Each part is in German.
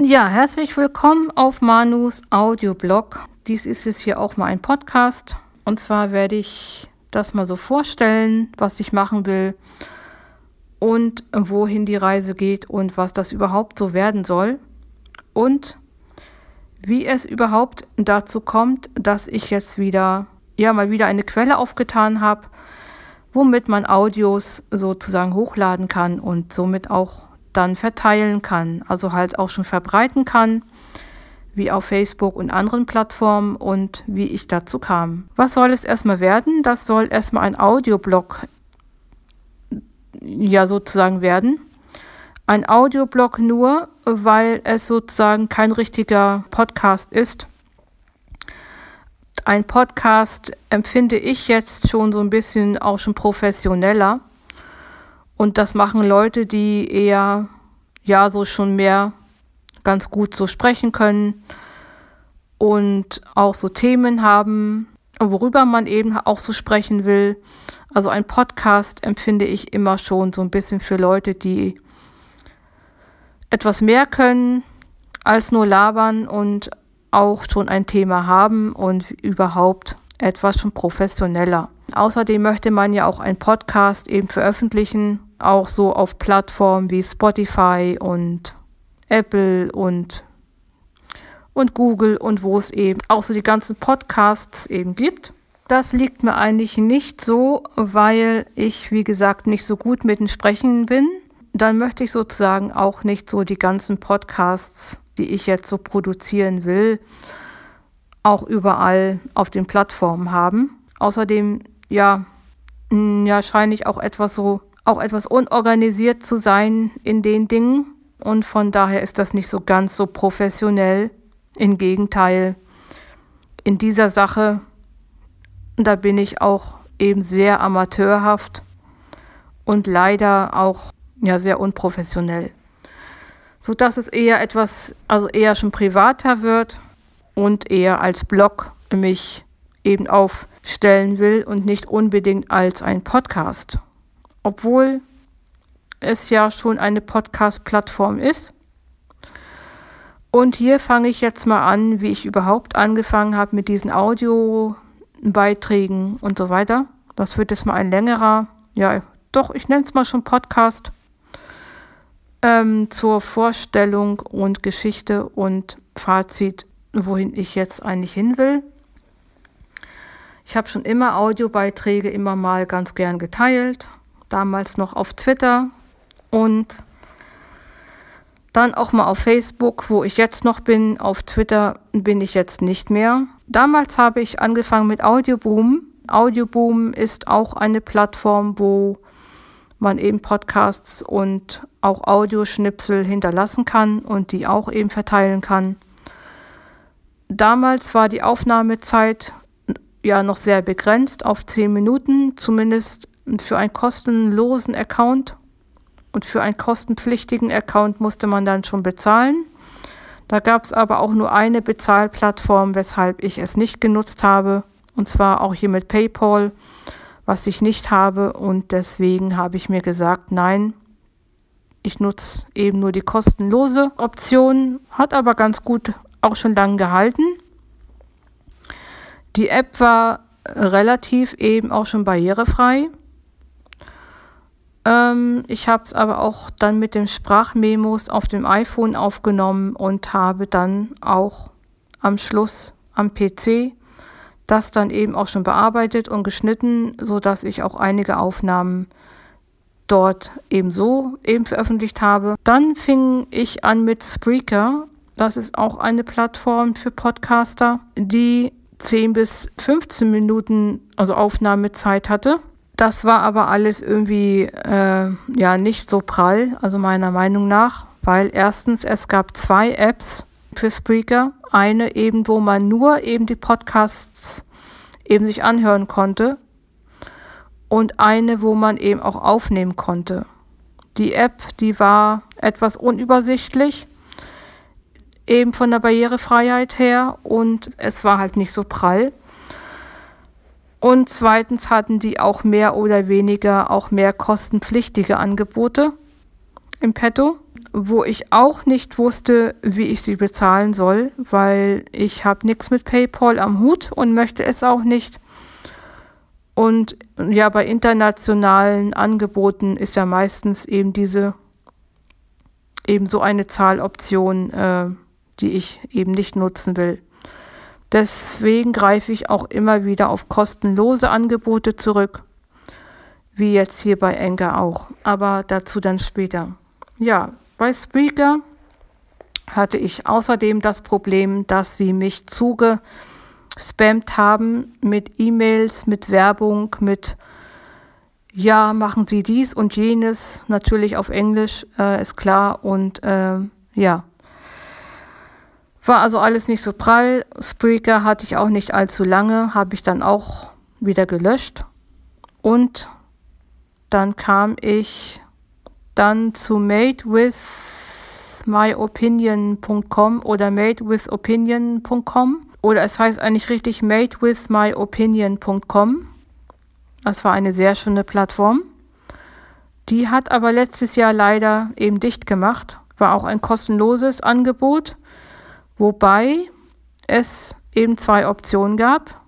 Ja, herzlich willkommen auf Manus Audioblog. Dies ist jetzt hier auch mal ein Podcast. Und zwar werde ich das mal so vorstellen, was ich machen will und wohin die Reise geht und was das überhaupt so werden soll. Und wie es überhaupt dazu kommt, dass ich jetzt wieder, ja, mal wieder eine Quelle aufgetan habe, womit man Audios sozusagen hochladen kann und somit auch dann verteilen kann, also halt auch schon verbreiten kann, wie auf Facebook und anderen Plattformen und wie ich dazu kam. Was soll es erstmal werden? Das soll erstmal ein Audioblog ja sozusagen werden. Ein Audioblog nur, weil es sozusagen kein richtiger Podcast ist. Ein Podcast empfinde ich jetzt schon so ein bisschen auch schon professioneller. Und das machen Leute, die eher, ja, so schon mehr ganz gut so sprechen können und auch so Themen haben, worüber man eben auch so sprechen will. Also ein Podcast empfinde ich immer schon so ein bisschen für Leute, die etwas mehr können als nur labern und auch schon ein Thema haben und überhaupt etwas schon professioneller. Außerdem möchte man ja auch einen Podcast eben veröffentlichen, auch so auf Plattformen wie Spotify und Apple und, und Google und wo es eben auch so die ganzen Podcasts eben gibt. Das liegt mir eigentlich nicht so, weil ich, wie gesagt, nicht so gut mit dem Sprechen bin dann möchte ich sozusagen auch nicht so die ganzen Podcasts, die ich jetzt so produzieren will, auch überall auf den Plattformen haben. Außerdem, ja, ja, scheine ich auch etwas so, auch etwas unorganisiert zu sein in den Dingen. Und von daher ist das nicht so ganz so professionell. Im Gegenteil, in dieser Sache, da bin ich auch eben sehr amateurhaft und leider auch ja sehr unprofessionell. So dass es eher etwas, also eher schon privater wird und eher als Blog mich eben aufstellen will und nicht unbedingt als ein Podcast. Obwohl es ja schon eine Podcast-Plattform ist. Und hier fange ich jetzt mal an, wie ich überhaupt angefangen habe mit diesen Audiobeiträgen und so weiter. Das wird jetzt mal ein längerer, ja, doch, ich nenne es mal schon Podcast ähm, zur Vorstellung und Geschichte und Fazit, wohin ich jetzt eigentlich hin will. Ich habe schon immer Audiobeiträge immer mal ganz gern geteilt, damals noch auf Twitter und dann auch mal auf Facebook, wo ich jetzt noch bin. Auf Twitter bin ich jetzt nicht mehr. Damals habe ich angefangen mit Audioboom. Audioboom ist auch eine Plattform, wo man eben Podcasts und auch Audioschnipsel hinterlassen kann und die auch eben verteilen kann. Damals war die Aufnahmezeit ja noch sehr begrenzt auf 10 Minuten, zumindest für einen kostenlosen Account. Und für einen kostenpflichtigen Account musste man dann schon bezahlen. Da gab es aber auch nur eine Bezahlplattform, weshalb ich es nicht genutzt habe. Und zwar auch hier mit PayPal was ich nicht habe. Und deswegen habe ich mir gesagt, nein, ich nutze eben nur die kostenlose Option, hat aber ganz gut auch schon lang gehalten. Die App war relativ eben auch schon barrierefrei. Ähm, ich habe es aber auch dann mit den Sprachmemos auf dem iPhone aufgenommen und habe dann auch am Schluss am PC das dann eben auch schon bearbeitet und geschnitten, so dass ich auch einige Aufnahmen dort ebenso eben veröffentlicht habe. Dann fing ich an mit Spreaker. Das ist auch eine Plattform für Podcaster, die 10 bis 15 Minuten, also Aufnahmezeit hatte. Das war aber alles irgendwie äh, ja nicht so prall, also meiner Meinung nach, weil erstens es gab zwei Apps für Spreaker. Eine eben, wo man nur eben die Podcasts eben sich anhören konnte und eine, wo man eben auch aufnehmen konnte. Die App, die war etwas unübersichtlich, eben von der Barrierefreiheit her und es war halt nicht so prall. Und zweitens hatten die auch mehr oder weniger auch mehr kostenpflichtige Angebote im Petto. wo ich auch nicht wusste, wie ich sie bezahlen soll, weil ich habe nichts mit PayPal am Hut und möchte es auch nicht. Und ja, bei internationalen Angeboten ist ja meistens eben diese eben so eine Zahloption, äh, die ich eben nicht nutzen will. Deswegen greife ich auch immer wieder auf kostenlose Angebote zurück, wie jetzt hier bei Enker auch, aber dazu dann später. Ja, bei Spreaker hatte ich außerdem das Problem, dass sie mich zugespammt haben mit E-Mails, mit Werbung, mit ja, machen Sie dies und jenes, natürlich auf Englisch, äh, ist klar. Und äh, ja, war also alles nicht so prall. Spreaker hatte ich auch nicht allzu lange, habe ich dann auch wieder gelöscht. Und dann kam ich dann zu madewithmyopinion.com oder madewithopinion.com oder es heißt eigentlich richtig madewithmyopinion.com. Das war eine sehr schöne Plattform. Die hat aber letztes Jahr leider eben dicht gemacht. War auch ein kostenloses Angebot, wobei es eben zwei Optionen gab.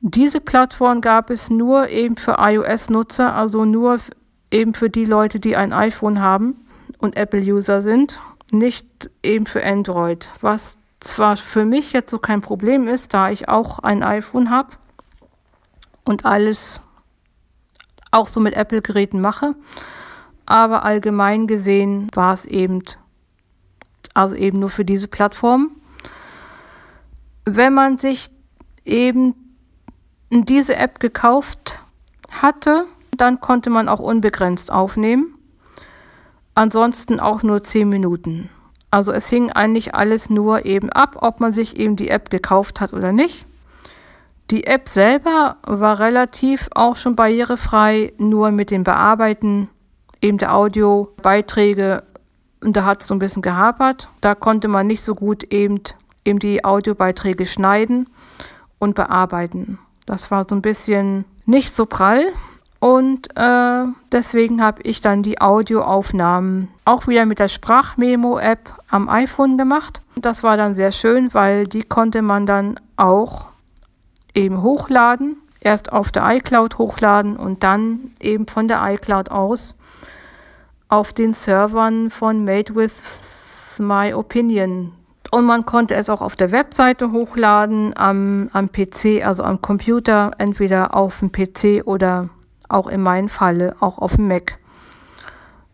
Diese Plattform gab es nur eben für iOS-Nutzer, also nur eben für die Leute, die ein iPhone haben und Apple-User sind, nicht eben für Android. Was zwar für mich jetzt so kein Problem ist, da ich auch ein iPhone habe und alles auch so mit Apple-Geräten mache, aber allgemein gesehen war es eben, also eben nur für diese Plattform. Wenn man sich eben diese App gekauft hatte, dann konnte man auch unbegrenzt aufnehmen. Ansonsten auch nur 10 Minuten. Also es hing eigentlich alles nur eben ab, ob man sich eben die App gekauft hat oder nicht. Die App selber war relativ auch schon barrierefrei, nur mit dem Bearbeiten eben der Audiobeiträge, und da hat es so ein bisschen gehapert. Da konnte man nicht so gut eben, eben die Audiobeiträge schneiden und bearbeiten. Das war so ein bisschen nicht so prall. Und äh, deswegen habe ich dann die Audioaufnahmen auch wieder mit der Sprachmemo-App am iPhone gemacht. Das war dann sehr schön, weil die konnte man dann auch eben hochladen. Erst auf der iCloud hochladen und dann eben von der iCloud aus auf den Servern von Made with My Opinion. Und man konnte es auch auf der Webseite hochladen, am, am PC, also am Computer, entweder auf dem PC oder auch in meinem Falle auch auf dem Mac.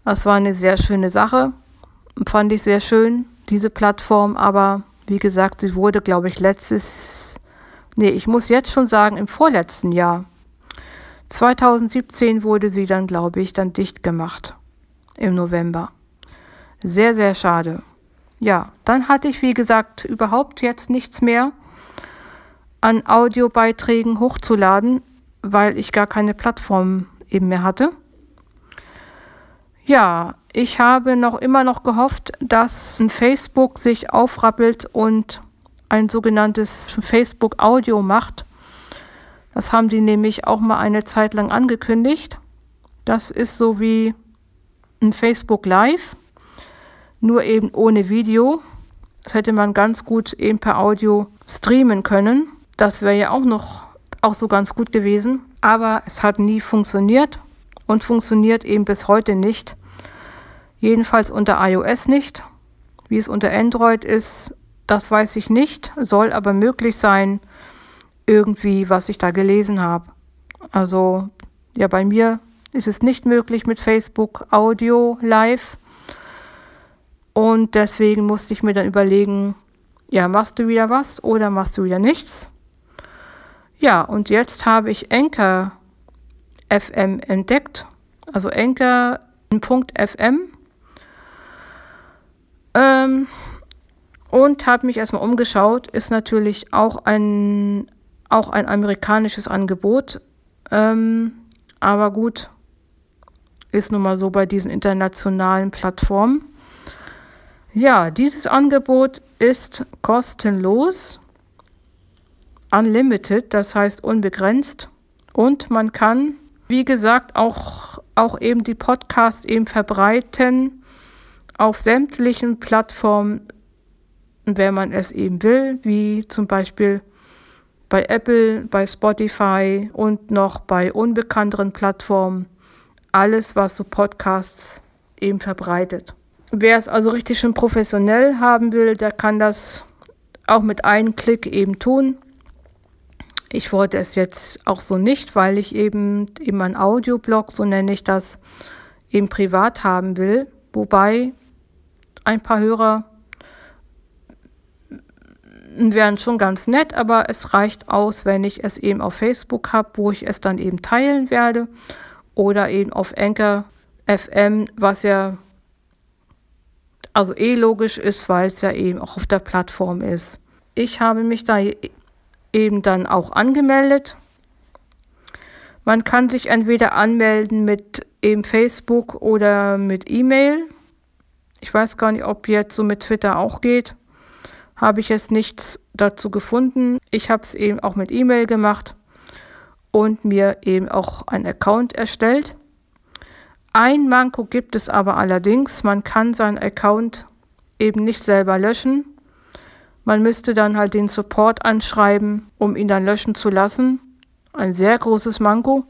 Das war eine sehr schöne Sache, fand ich sehr schön, diese Plattform, aber wie gesagt, sie wurde, glaube ich, letztes, nee, ich muss jetzt schon sagen, im vorletzten Jahr. 2017 wurde sie dann, glaube ich, dann dicht gemacht im November. Sehr, sehr schade. Ja, dann hatte ich, wie gesagt, überhaupt jetzt nichts mehr an Audiobeiträgen hochzuladen weil ich gar keine Plattform eben mehr hatte. Ja, ich habe noch immer noch gehofft, dass Facebook sich aufrappelt und ein sogenanntes Facebook Audio macht. Das haben die nämlich auch mal eine Zeit lang angekündigt. Das ist so wie ein Facebook Live, nur eben ohne Video. Das hätte man ganz gut eben per Audio streamen können. Das wäre ja auch noch auch so ganz gut gewesen, aber es hat nie funktioniert und funktioniert eben bis heute nicht. Jedenfalls unter iOS nicht. Wie es unter Android ist, das weiß ich nicht, soll aber möglich sein, irgendwie, was ich da gelesen habe. Also, ja, bei mir ist es nicht möglich mit Facebook Audio live. Und deswegen musste ich mir dann überlegen, ja, machst du wieder was oder machst du wieder nichts? Ja, und jetzt habe ich Anchor FM entdeckt, also Anchor.fm. Ähm, und habe mich erstmal umgeschaut. Ist natürlich auch ein, auch ein amerikanisches Angebot. Ähm, aber gut, ist nun mal so bei diesen internationalen Plattformen. Ja, dieses Angebot ist kostenlos unlimited, das heißt unbegrenzt. Und man kann, wie gesagt, auch, auch eben die Podcasts eben verbreiten auf sämtlichen Plattformen, wenn man es eben will, wie zum Beispiel bei Apple, bei Spotify und noch bei unbekannteren Plattformen. Alles, was so Podcasts eben verbreitet. Wer es also richtig schön professionell haben will, der kann das auch mit einem Klick eben tun. Ich wollte es jetzt auch so nicht, weil ich eben eben ein Audioblog, so nenne ich das, eben privat haben will. Wobei ein paar Hörer wären schon ganz nett, aber es reicht aus, wenn ich es eben auf Facebook habe, wo ich es dann eben teilen werde oder eben auf Anchor FM, was ja also eh logisch ist, weil es ja eben auch auf der Plattform ist. Ich habe mich da eben dann auch angemeldet. Man kann sich entweder anmelden mit eben Facebook oder mit E-Mail. Ich weiß gar nicht, ob jetzt so mit Twitter auch geht. Habe ich jetzt nichts dazu gefunden. Ich habe es eben auch mit E-Mail gemacht und mir eben auch einen Account erstellt. Ein Manko gibt es aber allerdings, man kann seinen Account eben nicht selber löschen. Man müsste dann halt den Support anschreiben, um ihn dann löschen zu lassen. Ein sehr großes Manko.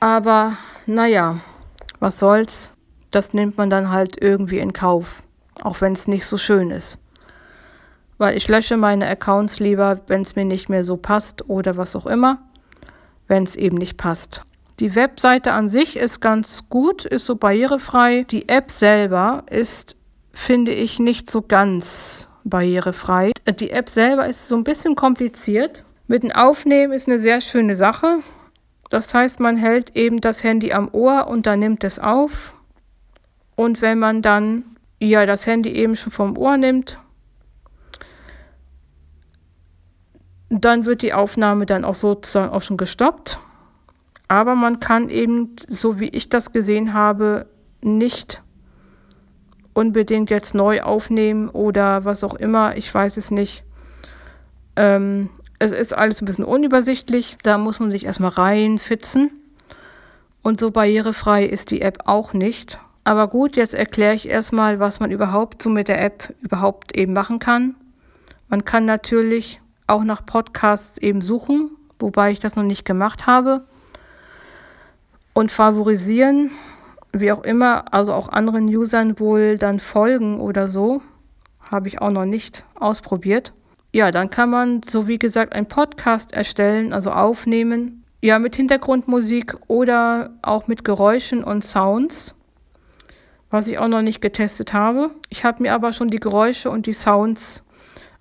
Aber naja, was soll's. Das nimmt man dann halt irgendwie in Kauf, auch wenn es nicht so schön ist. Weil ich lösche meine Accounts lieber, wenn es mir nicht mehr so passt oder was auch immer, wenn es eben nicht passt. Die Webseite an sich ist ganz gut, ist so barrierefrei. Die App selber ist, finde ich, nicht so ganz barrierefrei. Die App selber ist so ein bisschen kompliziert. Mit dem Aufnehmen ist eine sehr schöne Sache. Das heißt, man hält eben das Handy am Ohr und dann nimmt es auf. Und wenn man dann ja das Handy eben schon vom Ohr nimmt, dann wird die Aufnahme dann auch sozusagen auch schon gestoppt. Aber man kann eben, so wie ich das gesehen habe, nicht unbedingt jetzt neu aufnehmen oder was auch immer. Ich weiß es nicht. Ähm, es ist alles ein bisschen unübersichtlich. Da muss man sich erstmal reinfitzen. Und so barrierefrei ist die App auch nicht. Aber gut, jetzt erkläre ich erstmal, was man überhaupt so mit der App überhaupt eben machen kann. Man kann natürlich auch nach Podcasts eben suchen, wobei ich das noch nicht gemacht habe und favorisieren, wie auch immer, also auch anderen Usern wohl dann folgen oder so. Habe ich auch noch nicht ausprobiert. Ja, dann kann man, so wie gesagt, einen Podcast erstellen, also aufnehmen. Ja, mit Hintergrundmusik oder auch mit Geräuschen und Sounds, was ich auch noch nicht getestet habe. Ich habe mir aber schon die Geräusche und die Sounds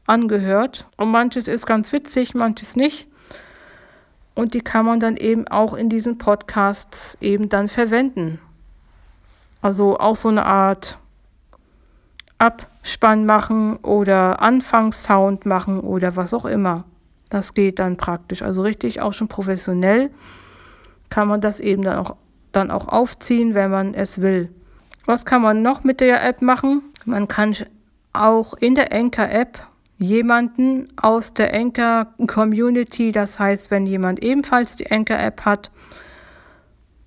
angehört. Und manches ist ganz witzig, manches nicht. Und die kann man dann eben auch in diesen Podcasts eben dann verwenden. Also auch so eine Art Abspann machen oder Anfangssound machen oder was auch immer. Das geht dann praktisch. Also richtig auch schon professionell kann man das eben dann auch, dann auch aufziehen, wenn man es will. Was kann man noch mit der App machen? Man kann auch in der Anchor-App jemanden aus der Anchor Community, das heißt, wenn jemand ebenfalls die Anchor App hat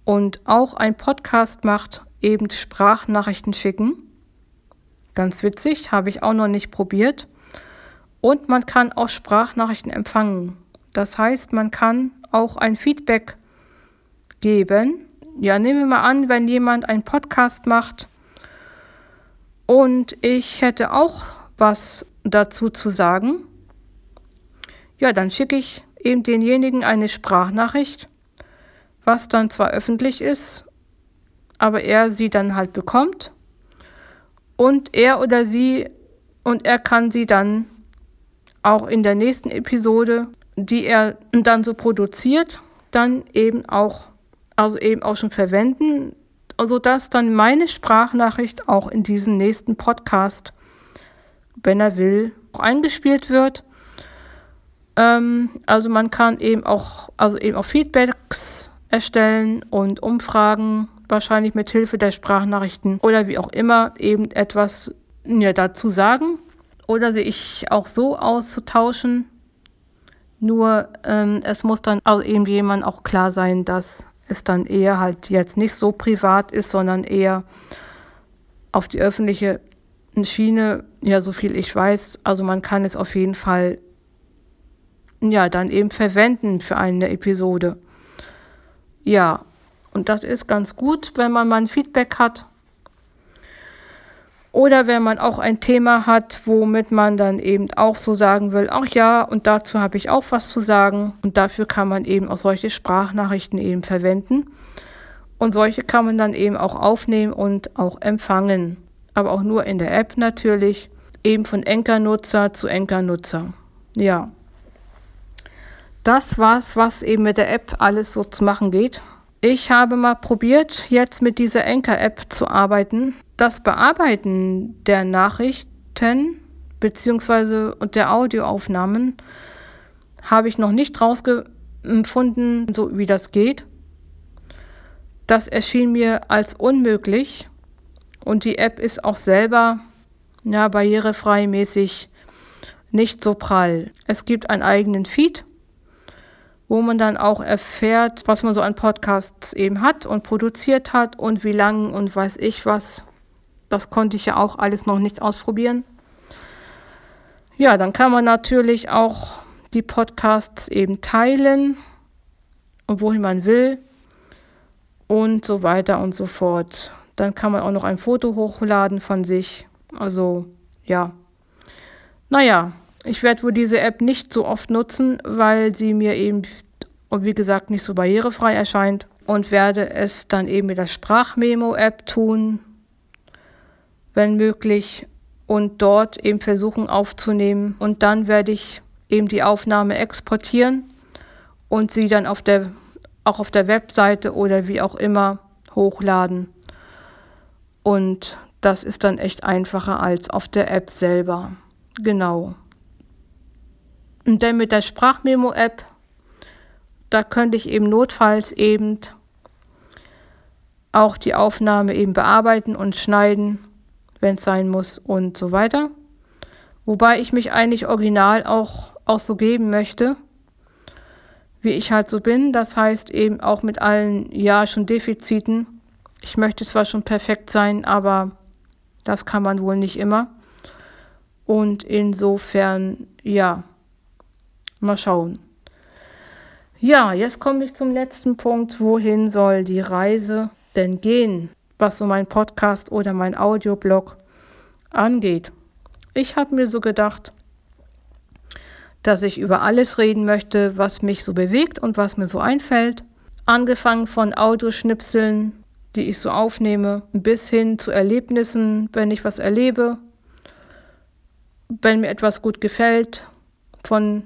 und auch ein Podcast macht, eben Sprachnachrichten schicken. Ganz witzig, habe ich auch noch nicht probiert. Und man kann auch Sprachnachrichten empfangen. Das heißt, man kann auch ein Feedback geben. Ja, nehmen wir mal an, wenn jemand einen Podcast macht und ich hätte auch was dazu zu sagen? Ja, dann schicke ich eben denjenigen eine Sprachnachricht, was dann zwar öffentlich ist, aber er sie dann halt bekommt und er oder sie und er kann sie dann auch in der nächsten Episode, die er dann so produziert, dann eben auch also eben auch schon verwenden, sodass dann meine Sprachnachricht auch in diesen nächsten Podcast wenn er will, auch eingespielt wird. Ähm, also man kann eben auch, also eben auch Feedbacks erstellen und Umfragen, wahrscheinlich mit Hilfe der Sprachnachrichten oder wie auch immer, eben etwas ja, dazu sagen oder sich auch so auszutauschen. Nur ähm, es muss dann also eben jemand auch klar sein, dass es dann eher halt jetzt nicht so privat ist, sondern eher auf die öffentliche Schiene, ja, so viel ich weiß, also man kann es auf jeden Fall ja dann eben verwenden für eine Episode. Ja, und das ist ganz gut, wenn man mal ein Feedback hat. Oder wenn man auch ein Thema hat, womit man dann eben auch so sagen will, ach ja, und dazu habe ich auch was zu sagen. Und dafür kann man eben auch solche Sprachnachrichten eben verwenden. Und solche kann man dann eben auch aufnehmen und auch empfangen. Aber auch nur in der App natürlich. Eben von Enker-Nutzer zu Enker-Nutzer. Ja. Das war's, was eben mit der App alles so zu machen geht. Ich habe mal probiert, jetzt mit dieser Anchor-App zu arbeiten. Das Bearbeiten der Nachrichten bzw. der Audioaufnahmen habe ich noch nicht rausgefunden, so wie das geht. Das erschien mir als unmöglich und die App ist auch selber ja, barrierefrei mäßig nicht so prall. Es gibt einen eigenen Feed wo man dann auch erfährt, was man so an Podcasts eben hat und produziert hat und wie lang und weiß ich was. Das konnte ich ja auch alles noch nicht ausprobieren. Ja, dann kann man natürlich auch die Podcasts eben teilen und wohin man will und so weiter und so fort. Dann kann man auch noch ein Foto hochladen von sich. Also ja. Naja, ich werde wohl diese App nicht so oft nutzen, weil sie mir eben, wie gesagt, nicht so barrierefrei erscheint und werde es dann eben mit der Sprachmemo-App tun, wenn möglich, und dort eben versuchen aufzunehmen. Und dann werde ich eben die Aufnahme exportieren und sie dann auf der, auch auf der Webseite oder wie auch immer hochladen. Und das ist dann echt einfacher als auf der App selber. Genau. Und dann mit der Sprachmemo-App, da könnte ich eben notfalls eben auch die Aufnahme eben bearbeiten und schneiden, wenn es sein muss und so weiter. Wobei ich mich eigentlich original auch, auch so geben möchte, wie ich halt so bin. Das heißt eben auch mit allen, ja, schon Defiziten. Ich möchte zwar schon perfekt sein, aber das kann man wohl nicht immer. Und insofern, ja, Mal schauen. Ja, jetzt komme ich zum letzten Punkt. Wohin soll die Reise denn gehen, was so mein Podcast oder mein Audioblog angeht? Ich habe mir so gedacht, dass ich über alles reden möchte, was mich so bewegt und was mir so einfällt. Angefangen von Audioschnipseln, die ich so aufnehme, bis hin zu Erlebnissen, wenn ich was erlebe, wenn mir etwas gut gefällt, von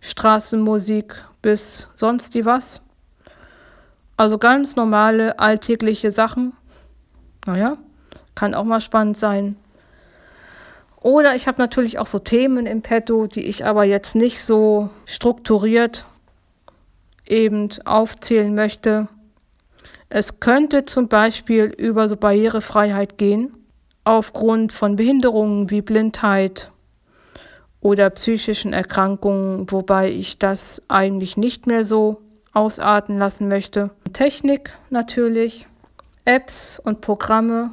Straßenmusik bis sonst wie was. Also ganz normale alltägliche Sachen. Naja, kann auch mal spannend sein. Oder ich habe natürlich auch so Themen im Petto, die ich aber jetzt nicht so strukturiert eben aufzählen möchte. Es könnte zum Beispiel über so Barrierefreiheit gehen, aufgrund von Behinderungen wie Blindheit oder psychischen Erkrankungen, wobei ich das eigentlich nicht mehr so ausarten lassen möchte. Technik natürlich, Apps und Programme,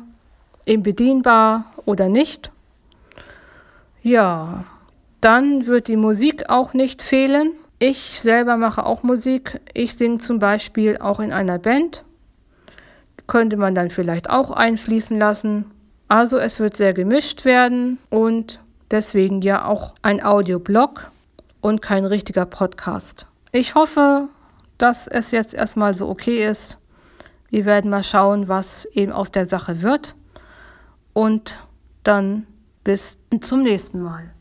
eben bedienbar oder nicht. Ja, dann wird die Musik auch nicht fehlen. Ich selber mache auch Musik. Ich singe zum Beispiel auch in einer Band. Könnte man dann vielleicht auch einfließen lassen. Also es wird sehr gemischt werden und Deswegen ja auch ein Audioblog und kein richtiger Podcast. Ich hoffe, dass es jetzt erstmal so okay ist. Wir werden mal schauen, was eben aus der Sache wird. Und dann bis zum nächsten Mal.